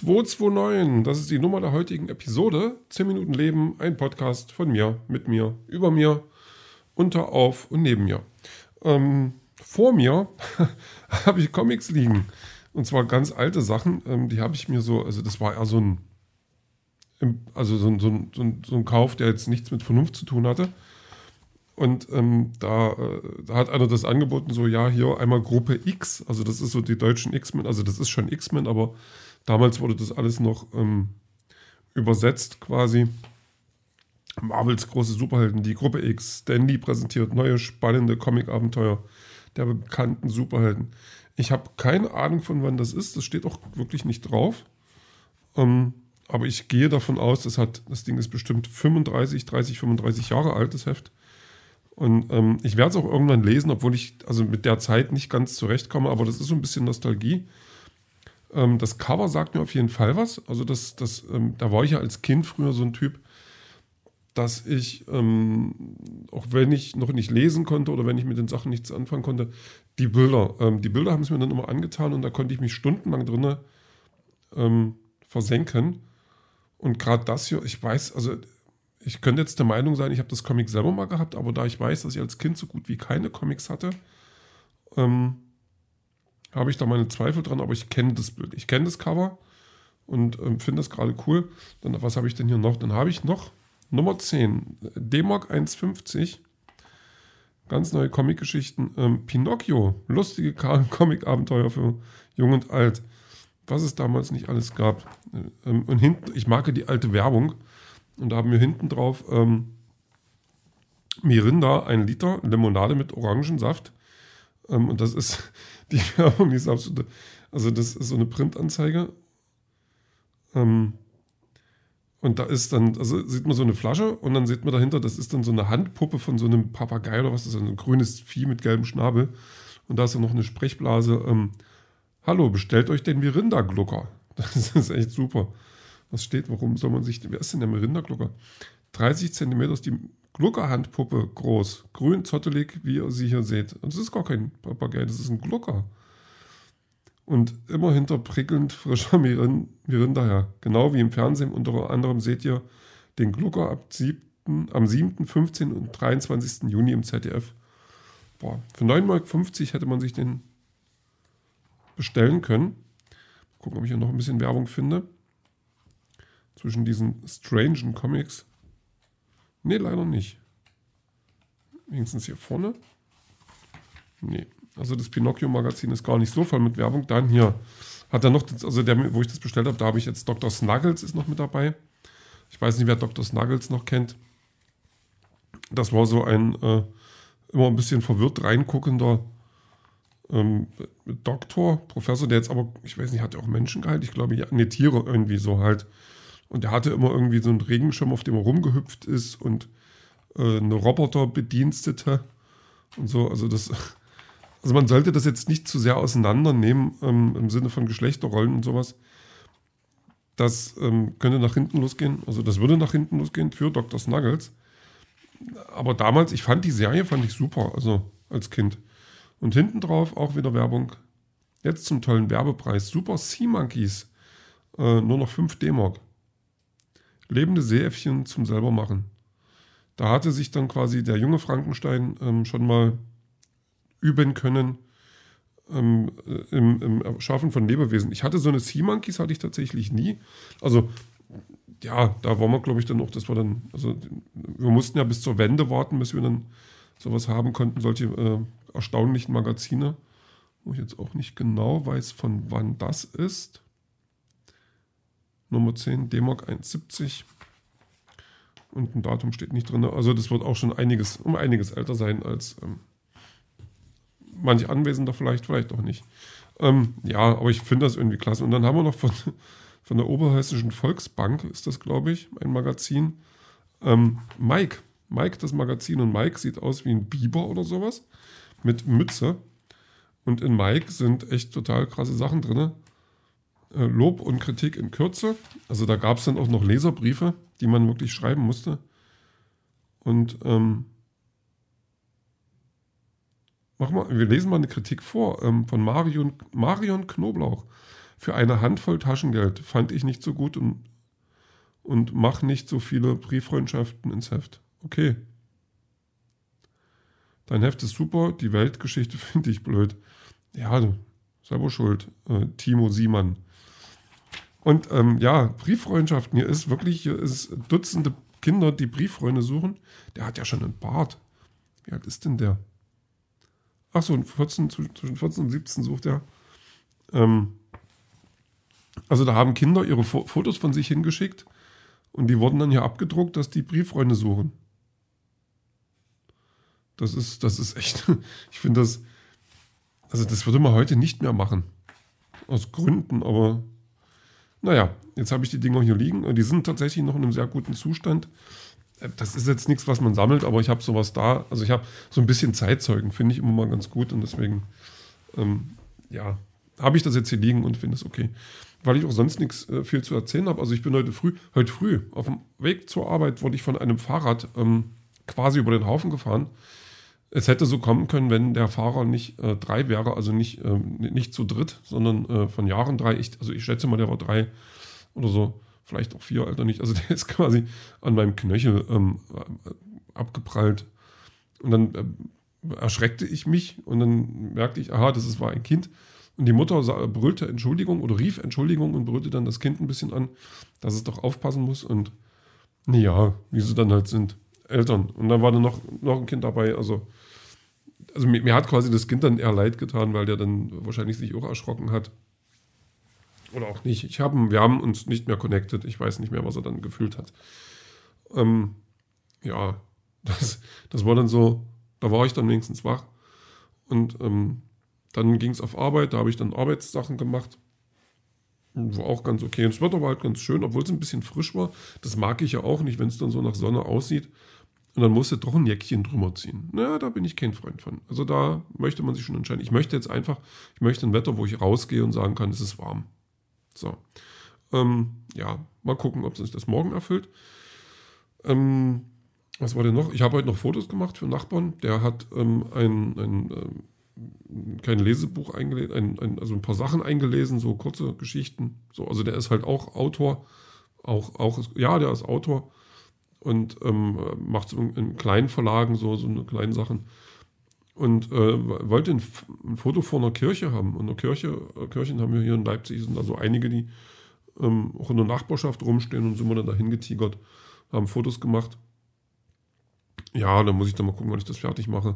229, das ist die Nummer der heutigen Episode. 10 Minuten Leben, ein Podcast von mir, mit mir, über mir, unter, auf und neben mir. Ähm, vor mir habe ich Comics liegen. Und zwar ganz alte Sachen. Ähm, die habe ich mir so, also das war eher so ein, also so ein, so, ein, so ein Kauf, der jetzt nichts mit Vernunft zu tun hatte. Und ähm, da, äh, da, hat einer das angeboten, so, ja, hier einmal Gruppe X, also das ist so die deutschen X-Men, also das ist schon X-Men, aber damals wurde das alles noch ähm, übersetzt quasi. Marvels große Superhelden, die Gruppe X, Stanley präsentiert neue spannende Comic-Abenteuer der bekannten Superhelden. Ich habe keine Ahnung von wann das ist, das steht auch wirklich nicht drauf. Ähm, aber ich gehe davon aus, das, hat, das Ding ist bestimmt 35, 30, 35 Jahre alt, das Heft. Und ähm, ich werde es auch irgendwann lesen, obwohl ich also mit der Zeit nicht ganz zurechtkomme, aber das ist so ein bisschen Nostalgie. Ähm, das Cover sagt mir auf jeden Fall was. Also das, das, ähm, da war ich ja als Kind früher so ein Typ, dass ich, ähm, auch wenn ich noch nicht lesen konnte oder wenn ich mit den Sachen nichts anfangen konnte, die Bilder, ähm, die Bilder haben es mir dann immer angetan und da konnte ich mich stundenlang drin ähm, versenken. Und gerade das hier, ich weiß, also ich könnte jetzt der Meinung sein, ich habe das Comic selber mal gehabt, aber da ich weiß, dass ich als Kind so gut wie keine Comics hatte, ähm, habe ich da meine Zweifel dran, aber ich kenne das Bild. Ich kenne das Cover und ähm, finde das gerade cool. Dann, was habe ich denn hier noch? Dann habe ich noch Nummer 10, D-Mark 1,50. Ganz neue Comic-Geschichten. Ähm, Pinocchio, lustige Comic-Abenteuer für Jung und Alt. Was es damals nicht alles gab. Ähm, und hinten, ich mag die alte Werbung. Und da haben wir hinten drauf ähm, Mirinda, ein Liter Limonade mit Orangensaft. Ähm, und das ist die Werbung, die ist absolut. Also, das ist so eine Printanzeige. Ähm, und da ist dann, also sieht man so eine Flasche und dann sieht man dahinter, das ist dann so eine Handpuppe von so einem Papagei oder was, das ist ein grünes Vieh mit gelbem Schnabel. Und da ist dann noch eine Sprechblase. Ähm, Hallo, bestellt euch den Mirinda-Glucker. Das ist echt super. Was steht, warum soll man sich, wer ist denn der Merinderglucker? 30 cm ist die Gluckerhandpuppe groß, grün, zottelig, wie ihr sie hier seht. Und das ist gar kein Papagei, das ist ein Glucker. Und immer hinter prickelnd frischer Merinda her. Genau wie im Fernsehen. Unter anderem seht ihr den Glucker ab 7, am 7., 15. und 23. Juni im ZDF. Boah, für 9,50 Mark hätte man sich den bestellen können. Gucken, ob ich hier noch ein bisschen Werbung finde zwischen diesen strangen Comics? Nee, leider nicht. Wenigstens hier vorne. Nee, also das Pinocchio-Magazin ist gar nicht so voll mit Werbung. Dann hier hat er noch, also der, wo ich das bestellt habe, da habe ich jetzt Dr. Snuggles ist noch mit dabei. Ich weiß nicht, wer Dr. Snuggles noch kennt. Das war so ein äh, immer ein bisschen verwirrt reinguckender ähm, Doktor, Professor, der jetzt aber, ich weiß nicht, hat er auch Menschen geheilt? Ich glaube, ja, ne, Tiere irgendwie so halt. Und er hatte immer irgendwie so einen Regenschirm, auf dem er rumgehüpft ist und äh, eine Roboterbedienstete und so. Also das, also man sollte das jetzt nicht zu sehr auseinandernehmen ähm, im Sinne von Geschlechterrollen und sowas. Das ähm, könnte nach hinten losgehen. Also das würde nach hinten losgehen für Dr. Snuggles. Aber damals, ich fand die Serie, fand ich super, also als Kind. Und hinten drauf auch wieder Werbung. Jetzt zum tollen Werbepreis. Super Sea Monkeys. Äh, nur noch 5 D-Mark lebende Seeäffchen zum selber machen. Da hatte sich dann quasi der junge Frankenstein ähm, schon mal üben können ähm, im, im Schaffen von Lebewesen. Ich hatte so eine Sea Monkeys, hatte ich tatsächlich nie. Also ja, da waren wir, glaube ich, dann noch, das war dann, also wir mussten ja bis zur Wende warten, bis wir dann sowas haben konnten, solche äh, erstaunlichen Magazine, wo ich jetzt auch nicht genau weiß, von wann das ist. Nummer 10, D-Mark 1,70. Und ein Datum steht nicht drin. Also das wird auch schon einiges, um einiges älter sein als ähm, manch Anwesender vielleicht, vielleicht auch nicht. Ähm, ja, aber ich finde das irgendwie klasse. Und dann haben wir noch von, von der Oberhessischen Volksbank, ist das, glaube ich, ein Magazin. Ähm, Mike. Mike, das Magazin. Und Mike sieht aus wie ein Biber oder sowas. Mit Mütze. Und in Mike sind echt total krasse Sachen drin. Äh, Lob und Kritik in Kürze. Also da gab es dann auch noch Leserbriefe, die man wirklich schreiben musste. Und ähm, mach mal, wir lesen mal eine Kritik vor ähm, von Marion, Marion Knoblauch. für eine Handvoll Taschengeld fand ich nicht so gut und, und mach nicht so viele Brieffreundschaften ins Heft. Okay. Dein Heft ist super, die Weltgeschichte finde ich blöd. Ja, selber schuld. Äh, Timo Siemann. Und ähm, ja, Brieffreundschaften, hier ist wirklich, hier ist Dutzende Kinder, die Brieffreunde suchen. Der hat ja schon einen Bart. Wie alt ist denn der? Ach so, 14, zwischen 14 und 17 sucht er. Ähm, also da haben Kinder ihre Fotos von sich hingeschickt und die wurden dann hier abgedruckt, dass die Brieffreunde suchen. Das ist, das ist echt, ich finde das, also das würde man heute nicht mehr machen. Aus Gründen, aber naja, jetzt habe ich die Dinger hier liegen. Die sind tatsächlich noch in einem sehr guten Zustand. Das ist jetzt nichts, was man sammelt, aber ich habe sowas da. Also ich habe so ein bisschen Zeitzeugen, finde ich immer mal ganz gut und deswegen, ähm, ja, habe ich das jetzt hier liegen und finde es okay. Weil ich auch sonst nichts äh, viel zu erzählen habe. Also ich bin heute früh, heute früh auf dem Weg zur Arbeit wurde ich von einem Fahrrad ähm, quasi über den Haufen gefahren. Es hätte so kommen können, wenn der Fahrer nicht äh, drei wäre, also nicht, äh, nicht zu dritt, sondern äh, von Jahren drei. Ich, also ich schätze mal, der war drei oder so, vielleicht auch vier, Alter nicht. Also der ist quasi an meinem Knöchel ähm, abgeprallt. Und dann äh, erschreckte ich mich und dann merkte ich, aha, das ist, war ein Kind. Und die Mutter sah, brüllte Entschuldigung oder rief Entschuldigung und brüllte dann das Kind ein bisschen an, dass es doch aufpassen muss. Und ja, wie sie dann halt sind. Eltern. Und dann war dann noch, noch ein Kind dabei. Also also mir, mir, hat quasi das Kind dann eher leid getan, weil der dann wahrscheinlich sich auch erschrocken hat. Oder auch nicht. Ich hab, wir haben uns nicht mehr connected. Ich weiß nicht mehr, was er dann gefühlt hat. Ähm, ja, das, das war dann so, da war ich dann wenigstens wach. Und ähm, dann ging es auf Arbeit, da habe ich dann Arbeitssachen gemacht. War auch ganz okay. Und das Wetter war halt ganz schön, obwohl es ein bisschen frisch war. Das mag ich ja auch nicht, wenn es dann so nach Sonne aussieht. Und dann musste doch ein Jäckchen drüber ziehen. Na, da bin ich kein Freund von. Also da möchte man sich schon entscheiden. Ich möchte jetzt einfach, ich möchte ein Wetter, wo ich rausgehe und sagen kann, es ist warm. So. Ähm, ja, mal gucken, ob sich das morgen erfüllt. Ähm, was war denn noch? Ich habe heute noch Fotos gemacht für Nachbarn. Der hat ähm, ein, ein ähm, kein Lesebuch eingelesen, ein, ein, also ein paar Sachen eingelesen, so kurze Geschichten. So, also der ist halt auch Autor. Auch, auch, ja, der ist Autor und ähm, macht so in kleinen Verlagen so, so eine kleinen Sachen. Und äh, wollte ein, ein, Foto vor einer Kirche haben. Und eine Kirche, äh, Kirchen haben wir hier in Leipzig, sind also einige, die ähm, auch in der Nachbarschaft rumstehen und sind wir dann dahin getigert, haben Fotos gemacht. Ja, da muss ich dann mal gucken, wann ich das fertig mache.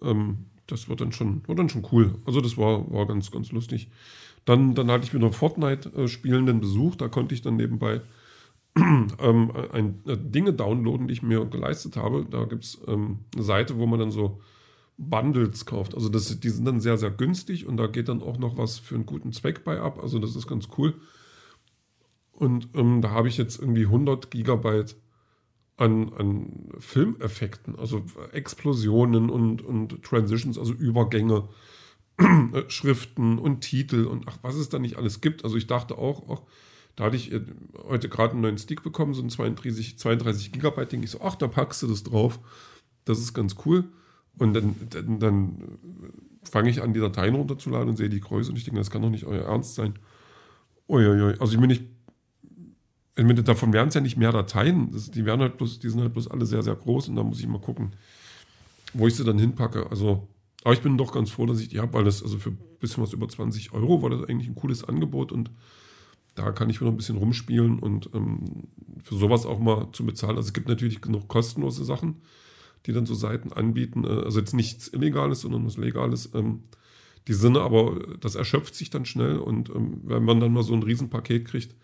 Ähm, das wird dann schon, wird dann schon cool. Also das war, war ganz, ganz lustig. Dann, dann hatte ich wieder Fortnite-spielenden äh, Besuch, da konnte ich dann nebenbei ähm, ein, äh, Dinge downloaden, die ich mir geleistet habe. Da gibt es ähm, eine Seite, wo man dann so Bundles kauft. Also das, die sind dann sehr, sehr günstig und da geht dann auch noch was für einen guten Zweck bei ab. Also das ist ganz cool. Und ähm, da habe ich jetzt irgendwie 100 Gigabyte an, an Filmeffekten, also Explosionen und, und Transitions, also Übergänge, äh, Schriften und Titel und ach, was es da nicht alles gibt. Also ich dachte auch, auch da hatte ich äh, heute gerade einen neuen Stick bekommen, so ein 32, 32 Gigabyte. Denke ich so, ach, da packst du das drauf. Das ist ganz cool. Und dann, dann, dann fange ich an, die Dateien runterzuladen und sehe die Größe und ich denke, das kann doch nicht euer Ernst sein. Uiuiui. Also ich bin nicht, ich meine, davon werden es ja nicht mehr Dateien. Das, die werden halt bloß, die sind halt bloß alle sehr, sehr groß und da muss ich mal gucken, wo ich sie dann hinpacke. Also, aber ich bin doch ganz froh, dass ich die habe, weil das, also für ein bisschen was über 20 Euro war das eigentlich ein cooles Angebot und da kann ich wieder ein bisschen rumspielen und ähm, für sowas auch mal zu bezahlen. Also es gibt natürlich genug kostenlose Sachen, die dann so Seiten anbieten. Äh, also jetzt nichts Illegales, sondern was Legales. Ähm, die Sinne, aber das erschöpft sich dann schnell und ähm, wenn man dann mal so ein Riesenpaket kriegt,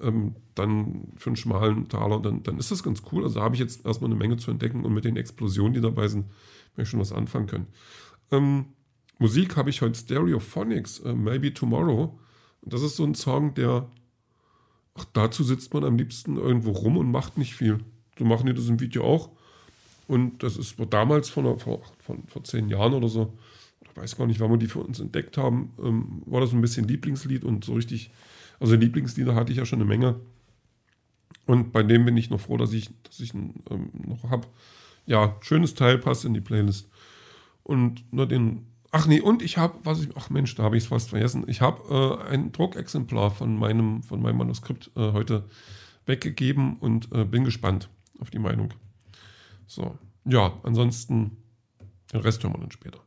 ähm, dann für einen schmalen Taler, dann, dann ist das ganz cool. Also da habe ich jetzt erstmal eine Menge zu entdecken und mit den Explosionen, die dabei sind, werde ich schon was anfangen können. Ähm, Musik habe ich heute Stereophonics, äh, Maybe Tomorrow. Das ist so ein Song, der, ach, dazu sitzt man am liebsten irgendwo rum und macht nicht viel. So machen die das im Video auch. Und das ist damals vor, vor, von, vor zehn Jahren oder so, ich weiß gar nicht, wann wir die für uns entdeckt haben, ähm, war das ein bisschen Lieblingslied und so richtig, also Lieblingslieder hatte ich ja schon eine Menge. Und bei dem bin ich noch froh, dass ich, dass ich ähm, noch habe. Ja, schönes Teil, passt in die Playlist. Und na, den ach nee, und ich habe, was ich, ach Mensch, da habe ich es fast vergessen. Ich habe äh, ein Druckexemplar von meinem, von meinem Manuskript äh, heute weggegeben und äh, bin gespannt auf die Meinung. So, ja, ansonsten den Rest hören wir dann später.